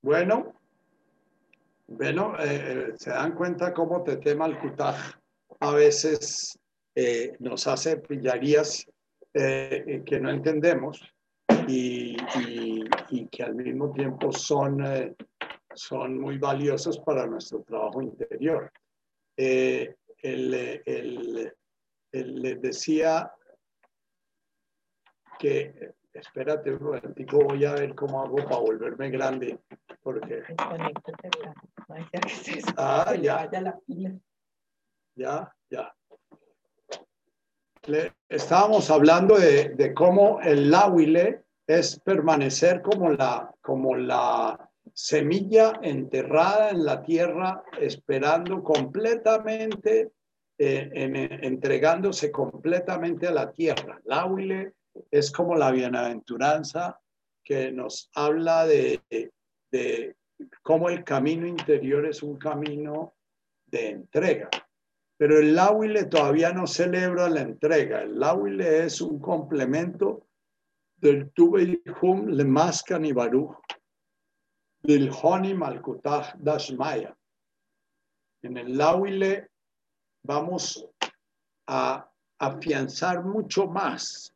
Bueno, bueno, eh, se dan cuenta cómo Tete Malkutaj a veces eh, nos hace pillarías eh, que no entendemos y, que al mismo tiempo son, son muy valiosos para nuestro trabajo interior. el, les decía que, espérate un momentico, voy a ver cómo hago para volverme grande, porque... Ah, ya. Ya, ya. estábamos hablando de, de cómo el láhuile es permanecer como la, como la semilla enterrada en la tierra, esperando completamente eh, entregándose completamente a la tierra. La huile es como la bienaventuranza que nos habla de, de cómo el camino interior es un camino de entrega. Pero el Láhuile todavía no celebra la entrega. El Láhuile es un complemento del Hum le Maskan y Baruch, del Honi Malkutah Dashmaya. En el Láhuile vamos a afianzar mucho más.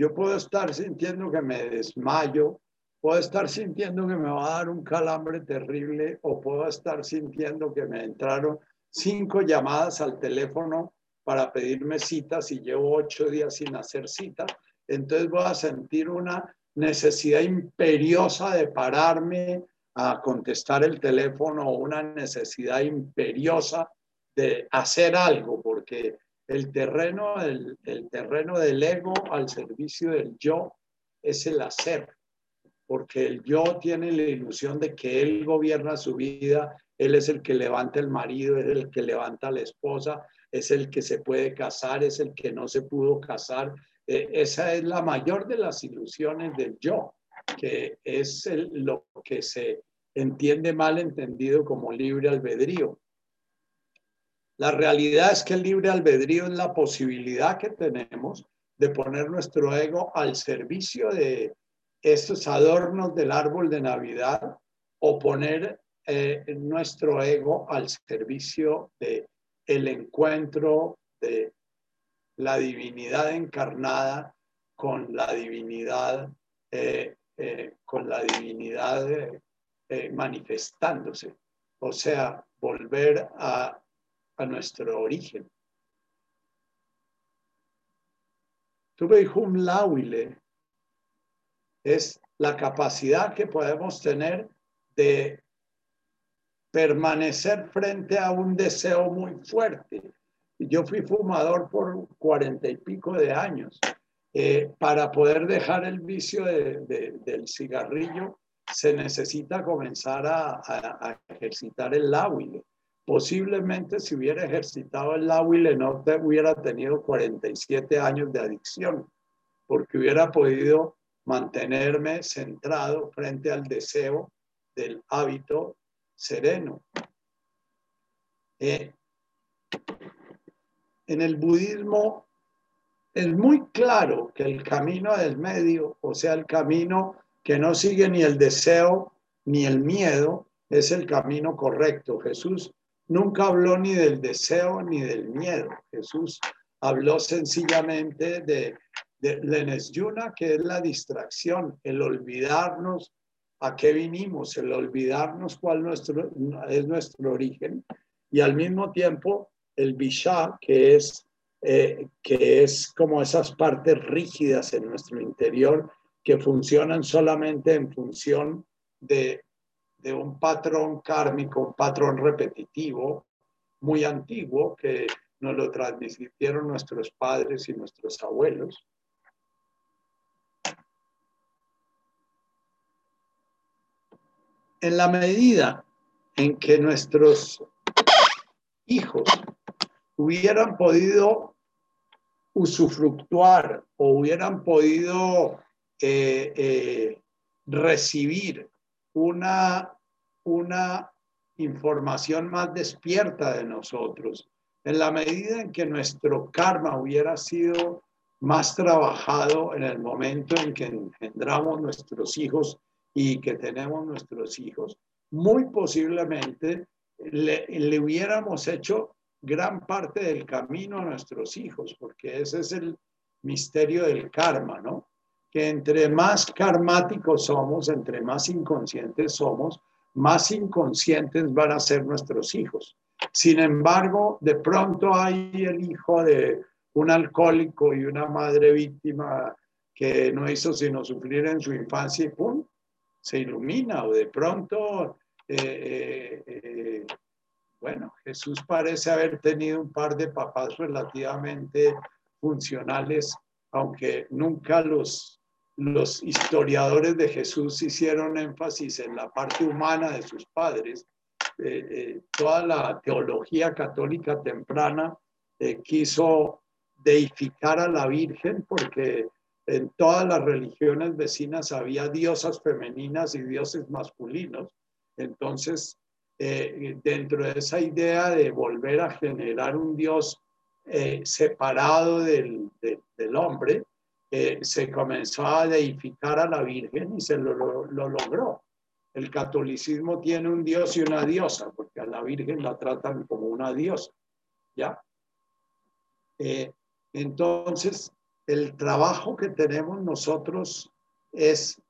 Yo puedo estar sintiendo que me desmayo, puedo estar sintiendo que me va a dar un calambre terrible o puedo estar sintiendo que me entraron cinco llamadas al teléfono para pedirme citas y llevo ocho días sin hacer cita. Entonces voy a sentir una necesidad imperiosa de pararme a contestar el teléfono, una necesidad imperiosa de hacer algo, porque el terreno, el, terreno del ego al servicio del yo es el hacer, porque el yo tiene la ilusión de que él gobierna su vida, él es el que levanta el marido, es el que levanta la esposa, es el que se puede casar, es el que no se pudo casar. E, esa es la mayor de las ilusiones del yo, que es lo que se entiende mal entendido como libre albedrío. La realidad es que el libre albedrío es la posibilidad que tenemos de poner nuestro ego al servicio de estos adornos del árbol de Navidad o poner eh, nuestro ego al servicio de el encuentro de la divinidad encarnada con la divinidad eh, eh, con la divinidad manifestándose. O sea volver a a nuestro origen. Tubeihum Lawile es la capacidad que podemos tener de permanecer frente a un deseo muy fuerte. Yo fui fumador por cuarenta y pico de años. Eh, para poder dejar el vicio del cigarrillo, se necesita comenzar a, ejercitar el láhuile posiblemente si hubiera ejercitado el Lawile no hubiera tenido 47 años de adicción, porque hubiera podido mantenerme centrado frente al deseo del hábito sereno. Eh, en el budismo es muy claro que el camino del medio, o sea, el camino que no sigue ni el deseo ni el miedo, es el camino correcto. Jesús nunca habló ni del deseo ni del miedo. Jesús habló sencillamente de, de yuna, que es la distracción, el olvidarnos a qué vinimos, el olvidarnos cuál nuestro, es nuestro origen y al mismo tiempo el Bisha, que es, eh, que es como esas partes rígidas en nuestro interior que funcionan solamente en función de de un patrón kármico, un patrón repetitivo muy antiguo que nos lo transmitieron nuestros padres y nuestros abuelos. En la medida en que nuestros hijos hubieran podido usufructuar o hubieran podido eh, eh, recibir una, una información más despierta de nosotros. En la medida en que nuestro karma hubiera sido más trabajado en el momento en que engendramos nuestros hijos y que tenemos nuestros hijos, muy posiblemente le, le hubiéramos hecho gran parte del camino a nuestros hijos, porque ese es el misterio del karma, ¿no? Que entre más karmáticos somos, entre más inconscientes somos, más inconscientes van a ser nuestros hijos. Sin embargo, de pronto hay el hijo de un alcohólico y una madre víctima que no hizo sino sufrir en su infancia y ¡pum! se ilumina o de pronto, eh, eh, eh, bueno, Jesús parece haber tenido un par de papás relativamente funcionales, aunque nunca los, los historiadores de Jesús hicieron énfasis en la parte humana de sus padres. toda la teología católica temprana quiso deificar a la Virgen porque en todas las religiones vecinas había diosas femeninas y dioses masculinos. Entonces, eh, dentro de esa idea de volver a generar un dios eh, separado del, hombre, eh, se comenzó a deificar a la Virgen y se lo, lo, logró. El catolicismo tiene un dios y una diosa, porque a la Virgen la tratan como una diosa. ¿Ya? entonces, el trabajo que tenemos nosotros es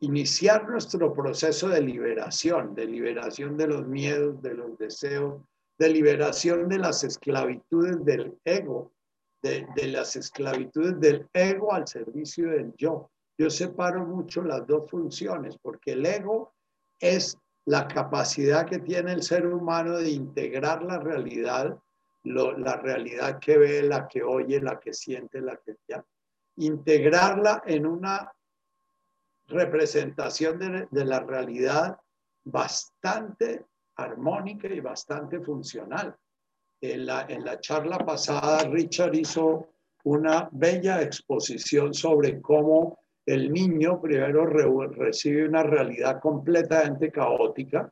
iniciar nuestro proceso de liberación, de liberación de los miedos, de los deseos, de liberación de las esclavitudes del ego, de, las esclavitudes del ego al servicio del yo. Yo separo mucho las dos funciones porque el ego es la capacidad que tiene el ser humano de integrar la realidad la realidad que ve, la que oye, la que siente, la que ya. Integrarla en una representación de, la realidad bastante armónica y bastante funcional. En la, en la charla pasada, Richard hizo una bella exposición sobre cómo el niño primero recibe una realidad completamente caótica,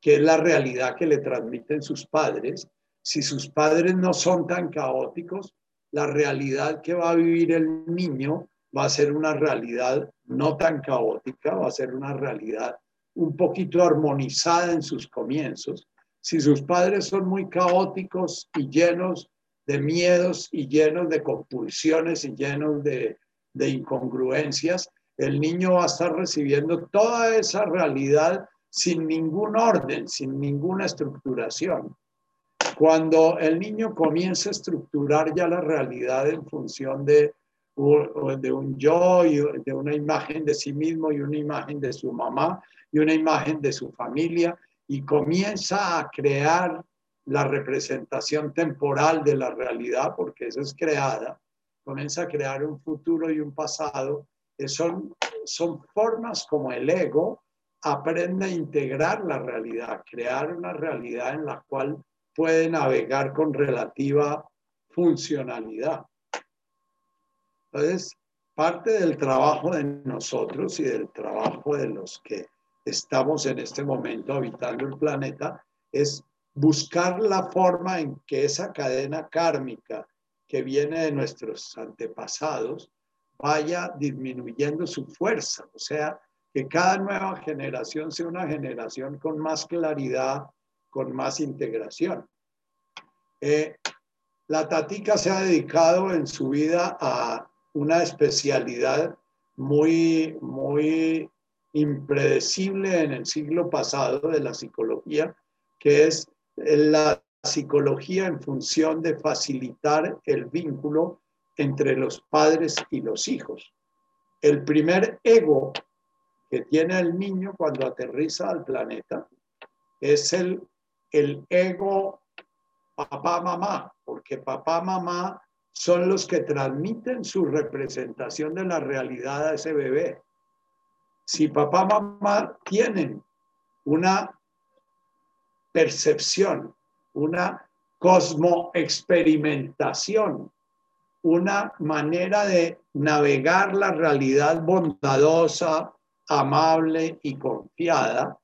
que es la realidad que le transmiten sus padres, si sus padres no son tan caóticos, la realidad que va a vivir el niño va a ser una realidad no tan caótica, va a ser una realidad un poquito armonizada en sus comienzos. Si sus padres son muy caóticos y llenos de miedos y llenos de compulsiones y llenos de, incongruencias, el niño va a estar recibiendo toda esa realidad sin ningún orden, sin ninguna estructuración. Cuando el niño comienza a estructurar ya la realidad en función de, de un yo y de una imagen de sí mismo y una imagen de su mamá y una imagen de su familia y comienza a crear la representación temporal de la realidad, porque eso es creada, comienza a crear un futuro y un pasado, que son, son formas como el ego aprende a integrar la realidad, crear una realidad en la cual puede navegar con relativa funcionalidad. Entonces, parte del trabajo de nosotros y del trabajo de los que estamos en este momento habitando el planeta es buscar la forma en que esa cadena kármica que viene de nuestros antepasados vaya disminuyendo su fuerza, o sea, que cada nueva generación sea una generación con más claridad, con más integración. Eh, la Tatica se ha dedicado en su vida a una especialidad muy, muy impredecible en el siglo pasado de la psicología, que es la psicología en función de facilitar el vínculo entre los padres y los hijos. El primer ego que tiene el niño cuando aterriza al planeta es el, el ego papá, mamá, porque papá, mamá son los que transmiten su representación de la realidad a ese bebé. Si papá, mamá tienen una percepción, una cosmoexperimentación, una manera de navegar la realidad bondadosa, amable y confiada,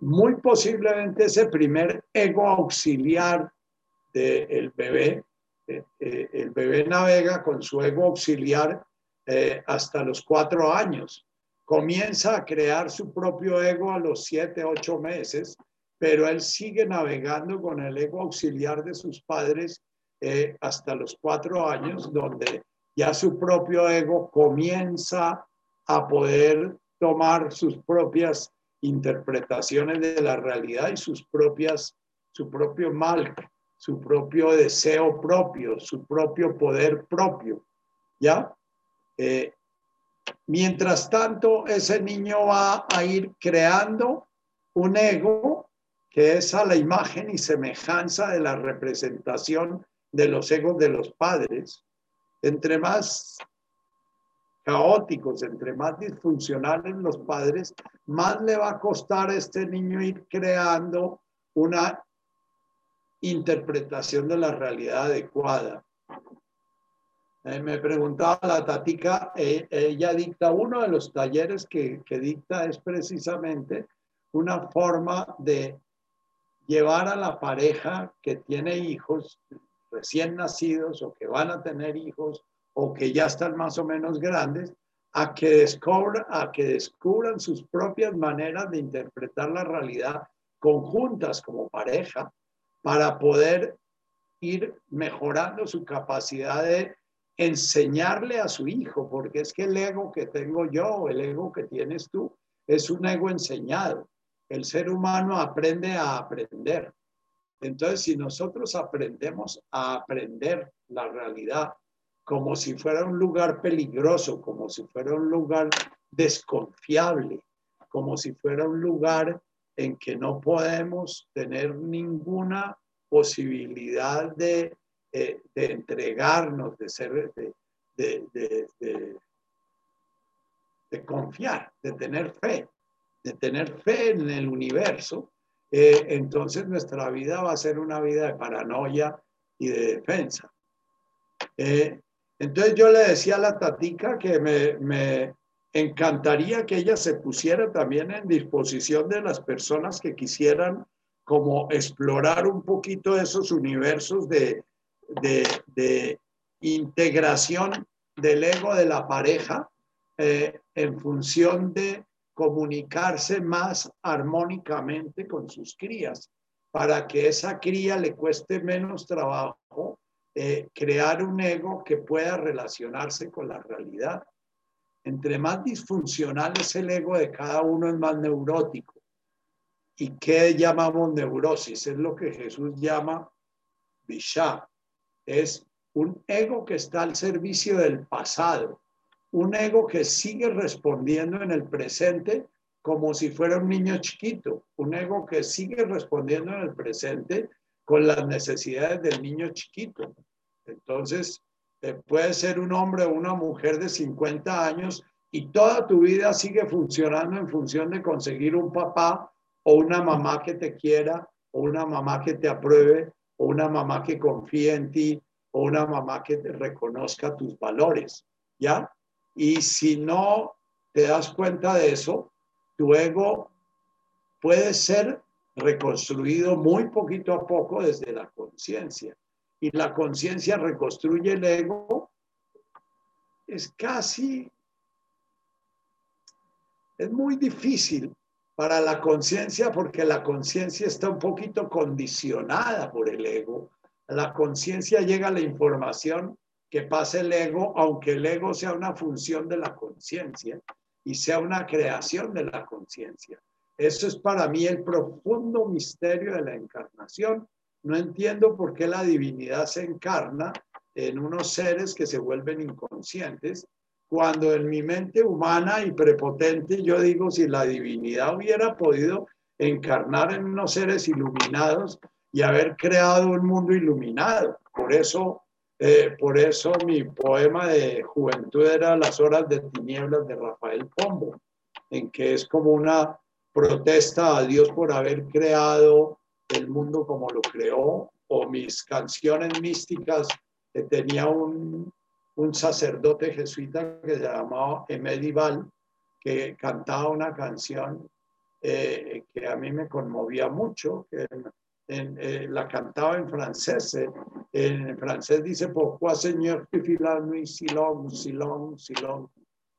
muy posiblemente ese primer ego auxiliar del bebé. Eh, eh, el bebé navega con su ego auxiliar eh, hasta los cuatro años. Comienza a crear su propio ego a los siete, ocho meses, pero él sigue navegando con el ego auxiliar de sus padres eh, hasta los cuatro años, donde ya su propio ego comienza a poder tomar sus propias interpretaciones de la realidad y sus propias, su propio mal, su propio deseo propio, su propio poder propio. ¿Ya? Eh, mientras tanto, ese niño va a ir creando un ego que es a la imagen y semejanza de la representación de los egos de los padres. Entre más caóticos, entre más disfuncionales los padres, más le va a costar a este niño ir creando una interpretación de la realidad adecuada. Eh, me preguntaba la Tatica, eh, ella dicta uno de los talleres que, que dicta es precisamente una forma de llevar a la pareja que tiene hijos recién nacidos o que van a tener hijos o que ya están más o menos grandes, a que, descubran, a que descubran sus propias maneras de interpretar la realidad conjuntas como pareja para poder ir mejorando su capacidad de enseñarle a su hijo, porque es que el ego que tengo yo, el ego que tienes tú, es un ego enseñado. El ser humano aprende a aprender. Entonces, si nosotros aprendemos a aprender la realidad como si fuera un lugar peligroso, como si fuera un lugar desconfiable, como si fuera un lugar en que no podemos tener ninguna posibilidad de, eh, entregarnos, de ser, de, de, confiar, de tener fe, de tener fe en el universo, eh, entonces nuestra vida va a ser una vida de paranoia y de defensa. Eh, entonces yo le decía a la tatica que me, encantaría que ella se pusiera también en disposición de las personas que quisieran como explorar un poquito esos universos de, de, integración del ego de la pareja eh, en función de comunicarse más armónicamente con sus crías, para que esa cría le cueste menos trabajo eh, crear un ego que pueda relacionarse con la realidad. Entre más disfuncional es el ego de cada uno, es más neurótico. ¿Y qué llamamos neurosis? Es lo que Jesús llama Bishá. Es un ego que está al servicio del pasado, un ego que sigue respondiendo en el presente como si fuera un niño chiquito, un ego que sigue respondiendo en el presente con las necesidades del niño chiquito. Entonces, eh, puede ser un hombre o una mujer de 50 años y toda tu vida sigue funcionando en función de conseguir un papá o una mamá que te quiera o una mamá que te apruebe una mamá que confíe en ti o una mamá que te reconozca tus valores, ¿ya? Y si no te das cuenta de eso, tu ego puede ser reconstruido muy poquito a poco desde la conciencia. Y la conciencia reconstruye el ego. Es casi, es muy difícil para la conciencia porque la conciencia está un poquito condicionada por el ego. A la conciencia llega la información que pasa el ego, aunque el ego sea una función de la conciencia y sea una creación de la conciencia. Eso es para mí el profundo misterio de la encarnación. No entiendo por qué la divinidad se encarna en unos seres que se vuelven inconscientes, cuando en mi mente humana y prepotente yo digo, si la divinidad hubiera podido encarnar en unos seres iluminados y haber creado un mundo iluminado. Por eso, eh, por eso mi poema de juventud era Las horas de tinieblas de Rafael Pombo, en que es como una protesta a Dios por haber creado el mundo como lo creó, o mis canciones místicas, que tenía un, un sacerdote jesuita que se llamaba Emedival, que cantaba una canción eh, que a mí me conmovía mucho, que en, eh, la cantaba en francés. Eh, en francés dice, Pourquoi Señor, tu y silong,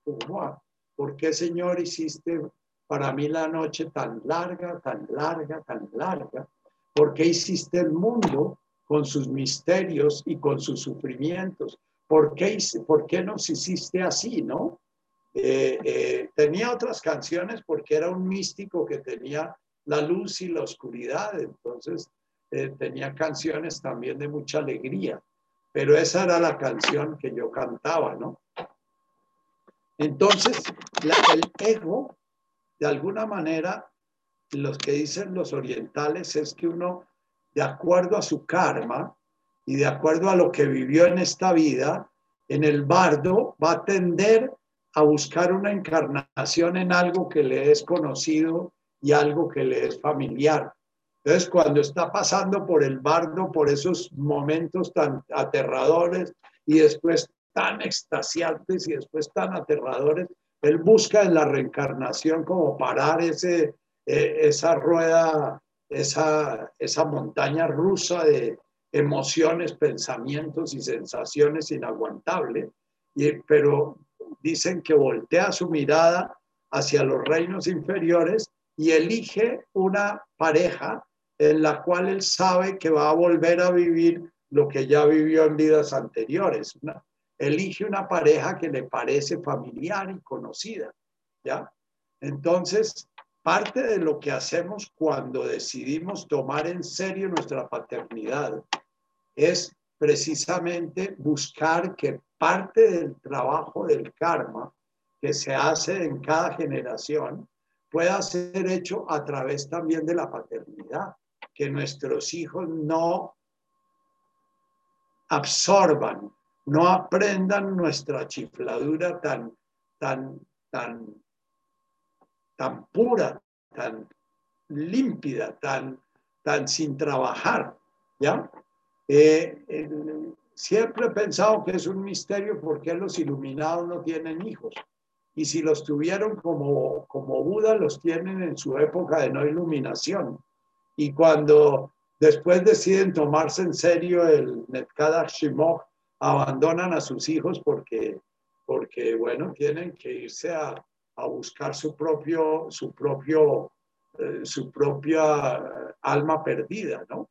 pour moi. ¿por qué Señor hiciste para mí la noche tan larga, tan larga, tan larga? ¿Por qué hiciste el mundo con sus misterios y con sus sufrimientos? ¿Por qué, por qué nos hiciste así, no? Eh, eh, tenía otras canciones porque era un místico que tenía la luz y la oscuridad, entonces eh, tenía canciones también de mucha alegría, pero esa era la canción que yo cantaba, ¿no? Entonces, el ego, de alguna manera, los que dicen los orientales es que uno, de acuerdo a su karma y de acuerdo a lo que vivió en esta vida, en el bardo va a tender a buscar una encarnación en algo que le es conocido y algo que le es familiar. Entonces, cuando está pasando por el bardo, por esos momentos tan aterradores y después tan extasiantes y después tan aterradores, él busca en la reencarnación como parar ese, eh, esa rueda, esa, esa montaña rusa de emociones, pensamientos y sensaciones inaguantables. Y, pero dicen que voltea su mirada hacia los reinos inferiores y elige una pareja en la cual él sabe que va a volver a vivir lo que ya vivió en vidas anteriores. elige una pareja que le parece familiar y conocida, ¿ya? Entonces, parte de lo que hacemos cuando decidimos tomar en serio nuestra paternidad es precisamente buscar que parte del trabajo del karma que se hace en cada generación pueda ser hecho a través también de la paternidad, que nuestros hijos no absorban, no aprendan nuestra chifladura tan, tan, tan, tan pura, tan límpida, tan, tan sin trabajar, ¿ya? Eh, siempre he pensado que es un misterio por qué los iluminados no tienen hijos. Y si los tuvieron como, como Buda, los tienen en su época de no iluminación. Y cuando después deciden tomarse en serio el Netkada Shimok, abandonan a sus hijos porque, porque bueno, tienen que irse a, a buscar su propio, su propio, eh, su propia alma perdida, ¿no?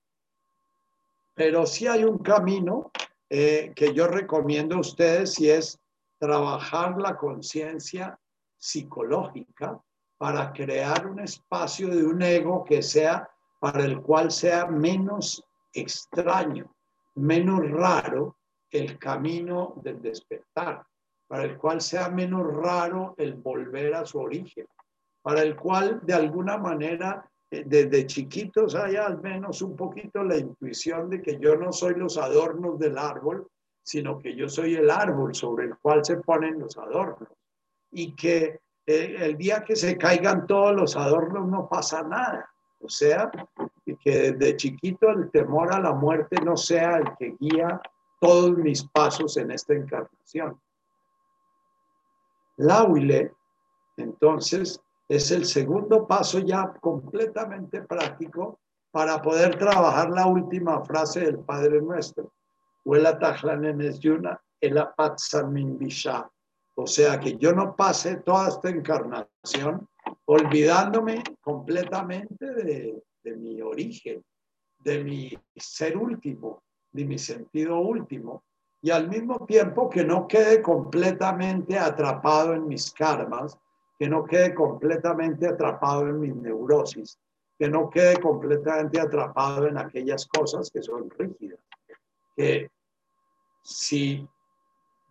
Pero sí hay un camino eh, que yo recomiendo a ustedes y es trabajar la conciencia psicológica para crear un espacio de un ego que sea para el cual sea menos extraño, menos raro el camino del despertar, para el cual sea menos raro el volver a su origen, para el cual de alguna manera desde chiquitos hay al menos un poquito la intuición de que yo no soy los adornos del árbol, sino que yo soy el árbol sobre el cual se ponen los adornos. Y que eh, el día que se caigan todos los adornos no pasa nada. O sea, que desde chiquito el temor a la muerte no sea el que guía todos mis pasos en esta encarnación. Lauile, entonces, es el segundo paso ya completamente práctico para poder trabajar la última frase del Padre Nuestro. O sea, que yo no pase toda esta encarnación olvidándome completamente de, de mi origen, de mi ser último, de mi sentido último, y al mismo tiempo que no quede completamente atrapado en mis karmas, que no quede completamente atrapado en mis neurosis, que no quede completamente atrapado en aquellas cosas que son rígidas. Que si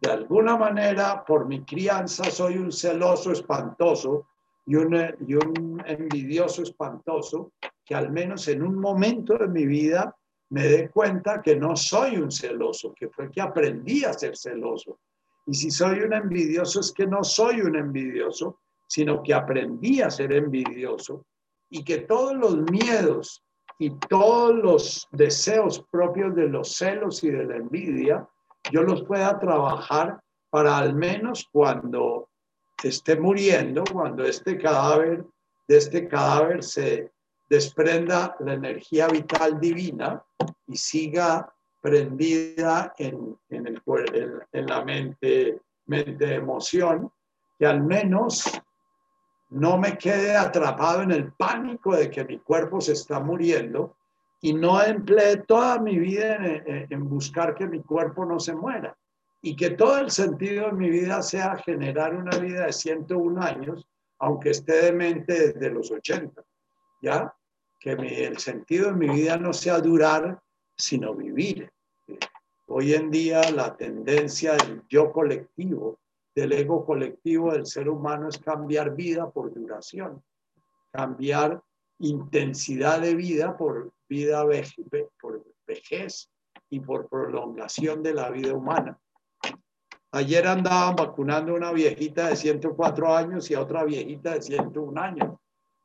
de alguna manera por mi crianza soy un celoso espantoso y un, y un envidioso espantoso, que al menos en un momento de mi vida me dé cuenta que no soy un celoso, que fue que aprendí a ser celoso. Y si soy un envidioso es que no soy un envidioso, sino que aprendí a ser envidioso y que todos los miedos y todos los deseos propios de los celos y de la envidia, yo los pueda trabajar para al menos cuando esté muriendo, cuando este cadáver, de este cadáver se desprenda la energía vital divina y siga prendida en, en, la mente, mente emoción, que al menos no me quede atrapado en el pánico de que mi cuerpo se está muriendo y no empleé toda mi vida en, buscar que mi cuerpo no se muera y que todo el sentido de mi vida sea generar una vida de 101 años, aunque esté demente desde los 80, ¿ya? Que el sentido de mi vida no sea durar, sino vivir. Hoy en día la tendencia del yo colectivo, del ego colectivo del ser humano es cambiar vida por duración, cambiar intensidad de vida por vida vejez y por prolongación de la vida humana. Ayer andaban vacunando a una viejita de 104 años y a otra viejita de 101 años.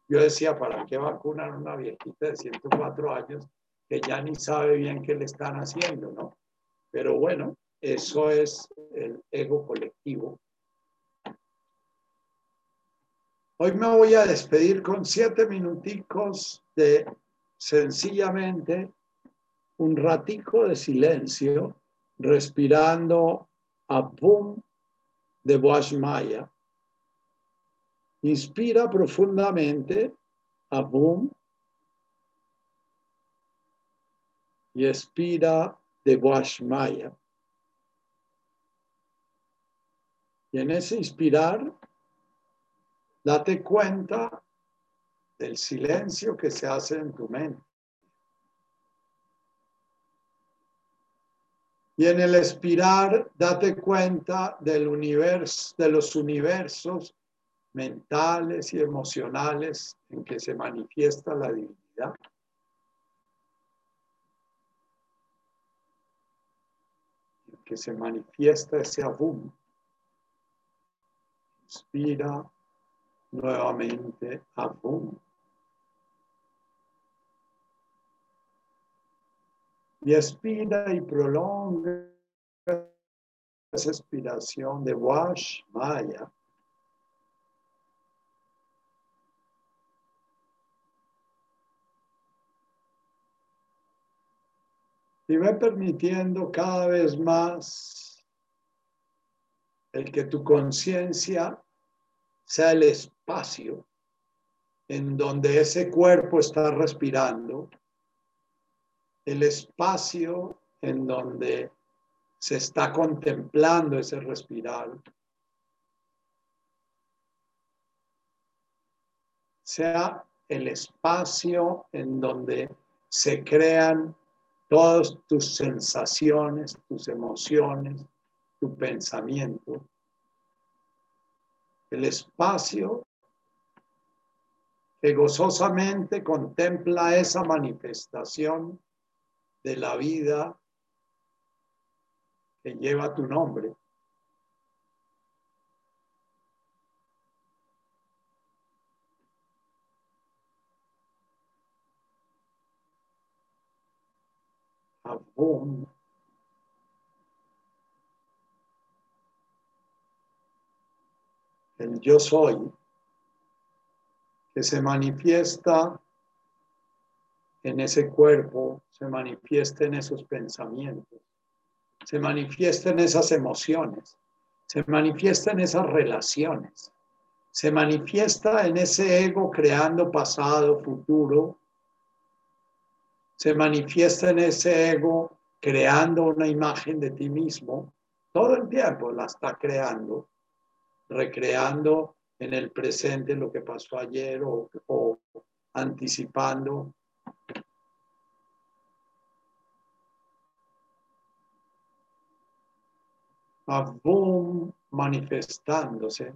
Yo decía, ¿para qué vacunar a una viejita de 104 años que ya ni sabe bien qué le están haciendo, no? Pero bueno, eso es el ego colectivo. Hoy me voy a despedir con siete minuticos de sencillamente un ratico de silencio, respirando a boom de Maya. Inspira profundamente a boom y expira de Maya. Y en ese inspirar, date cuenta del silencio que se hace en tu mente. Y en el expirar, date cuenta del universo, de los universos mentales y emocionales en que se manifiesta la divinidad. En que se manifiesta ese abum. Inspira nuevamente abum. y expira y prolonga esa expiración de Wash Maya. Y va permitiendo cada vez más el que tu conciencia sea el espacio en donde ese cuerpo está respirando el espacio en donde se está contemplando ese respirar, sea el espacio en donde se crean todas tus sensaciones, tus emociones, tu pensamiento. El espacio que gozosamente contempla esa manifestación de la vida que lleva tu nombre. El yo soy que se manifiesta en ese cuerpo, se manifiesta en esos pensamientos, se manifiesta en esas emociones, se manifiesta en esas relaciones, se manifiesta en ese ego creando pasado, futuro, se manifiesta en ese ego creando una imagen de ti mismo, todo el tiempo la está creando, recreando en el presente lo que pasó ayer o, anticipando boom manifestándose.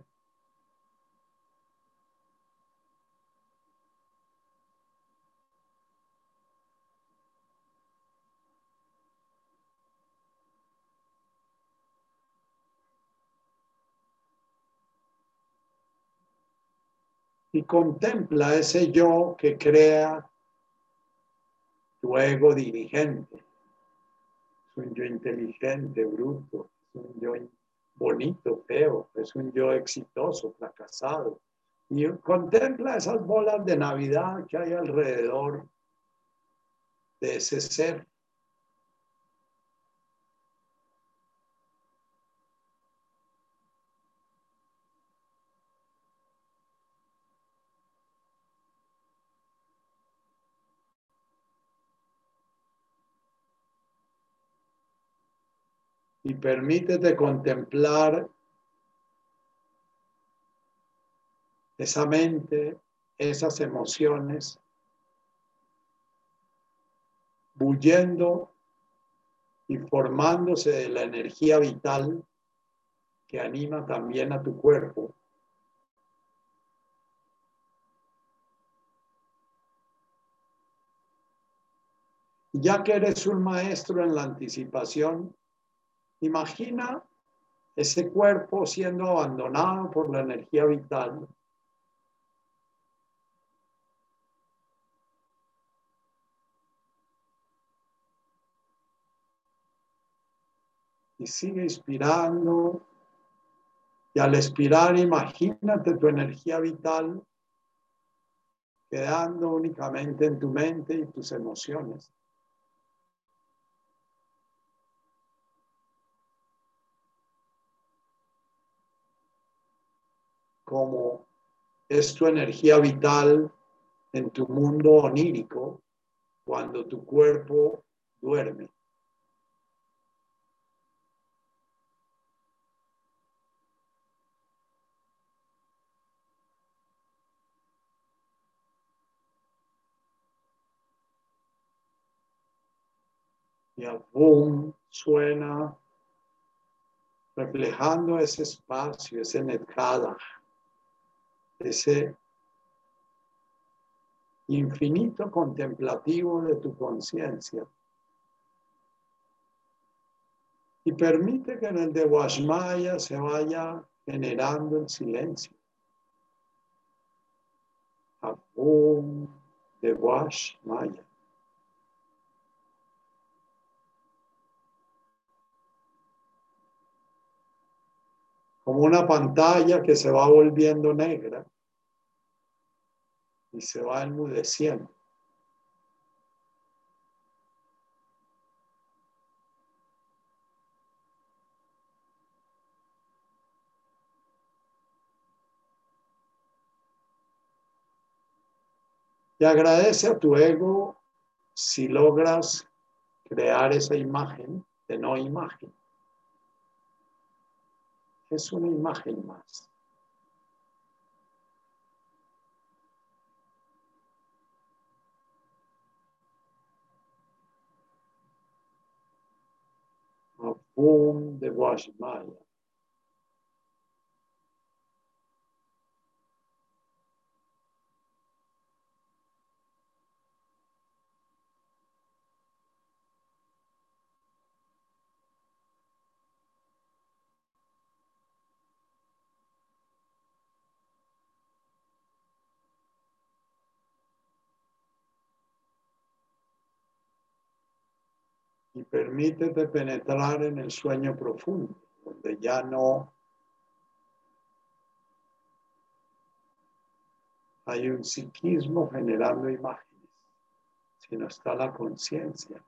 Y contempla ese yo que crea tu ego dirigente. Es un yo inteligente, bruto, es un yo bonito, feo, es un yo exitoso, fracasado. Y contempla esas bolas de Navidad que hay alrededor de ese ser. Y permítete contemplar esa mente, esas emociones, bullendo y formándose de la energía vital que anima también a tu cuerpo. Ya que eres un maestro en la anticipación, imagina ese cuerpo siendo abandonado por la energía vital y sigue inspirando. Y al expirar, imagínate tu energía vital quedando únicamente en tu mente y tus emociones. Como es tu energía vital en tu mundo onírico cuando tu cuerpo duerme. y el boom suena reflejando ese espacio, ese netkada, ese infinito contemplativo de tu conciencia. Y permite que en el de Washmaya se vaya generando el silencio. boom de Washmaya. Como una pantalla que se va volviendo negra y se va enmudeciendo. Y agradece a tu ego si logras crear esa imagen de no imagen es una imagen más. De Guatemala. Y permítete penetrar en el sueño profundo, donde ya no hay un psiquismo generando imágenes, sino está la conciencia.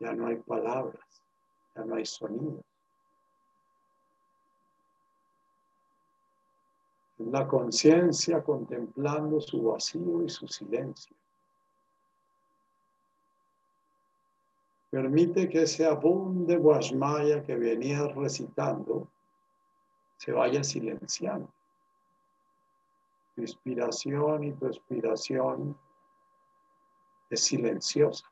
Ya no hay palabras, ya no hay sonidos. La conciencia contemplando su vacío y su silencio. Permite que ese abum de Guashmaya que venías recitando se vaya silenciando. Tu inspiración y tu expiración es silenciosa.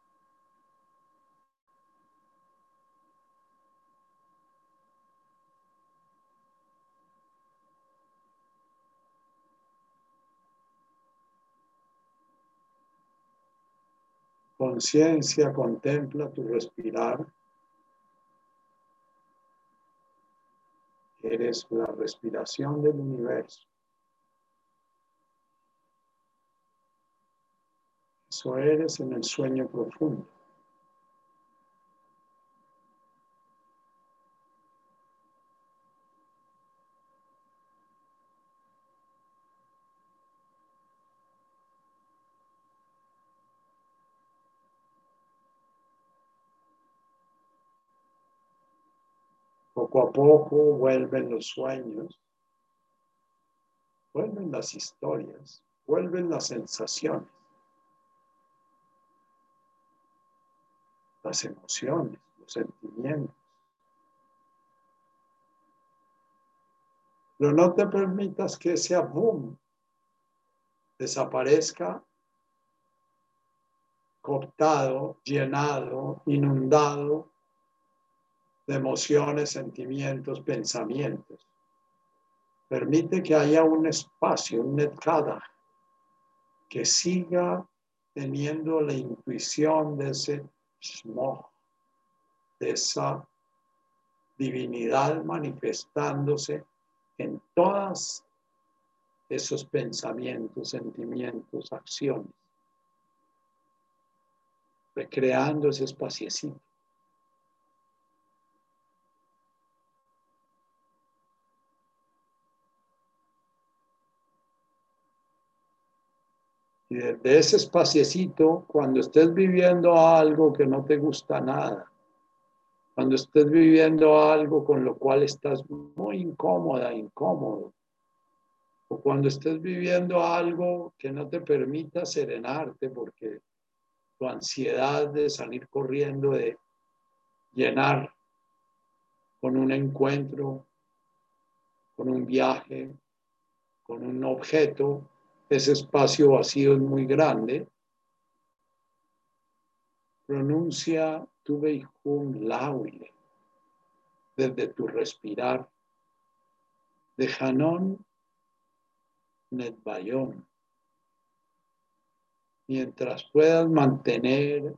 Conciencia contempla tu respirar. Eres la respiración del universo. Eso eres en el sueño profundo. Poco a poco vuelven los sueños, vuelven las historias, vuelven las sensaciones, las emociones, los sentimientos. Pero no te permitas que ese boom desaparezca cooptado, llenado, inundado de emociones, sentimientos, pensamientos. Permite que haya un espacio, un netkada, que siga teniendo la intuición de ese shmo, de esa divinidad manifestándose en todos esos pensamientos, sentimientos, acciones recreando ese espaciecito. Desde ese espaciecito, cuando estés viviendo algo que no te gusta nada, cuando estés viviendo algo con lo cual estás muy incómoda, incómodo, o cuando estés viviendo algo que no te permita serenarte porque tu ansiedad de salir corriendo, de llenar con un encuentro, con un viaje, con un objeto, ese espacio vacío es muy grande. Pronuncia tu Beijun Lauile desde tu respirar. De Hanon Netbayón mientras puedas mantener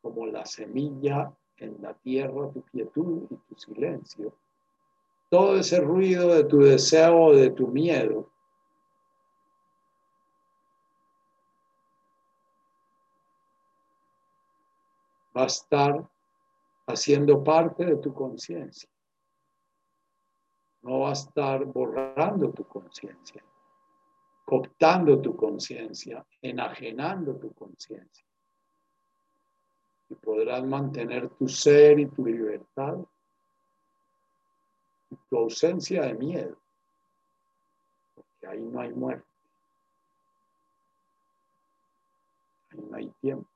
como la semilla en la tierra tu quietud y tu silencio, todo ese ruido de tu deseo de tu miedo, a estar haciendo parte de tu conciencia. No va a estar borrando tu conciencia cooptando tu conciencia, enajenando tu conciencia. Y podrás mantener tu ser y tu libertad tu ausencia de miedo, porque ahí no hay muerte, ahí no hay tiempo.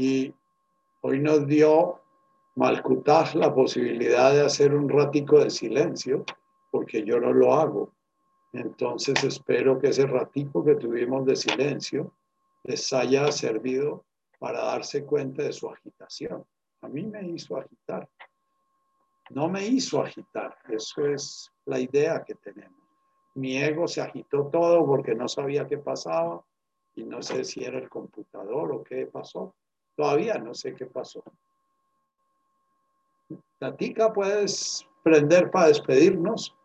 Y hoy nos dio Malkutaj la posibilidad de hacer un ratico de silencio, porque yo no lo hago. Entonces espero que ese ratico que tuvimos de silencio les haya servido para darse cuenta de su agitación. A mí me hizo agitar. No me hizo agitar. Eso es la idea que tenemos. Mi ego se agitó todo porque no sabía qué pasaba y no sé si era el computador o qué pasó. Todavía no sé qué pasó. Tatica, puedes prender para despedirnos.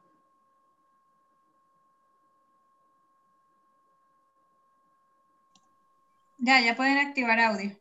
Ya, ya pueden activar audio.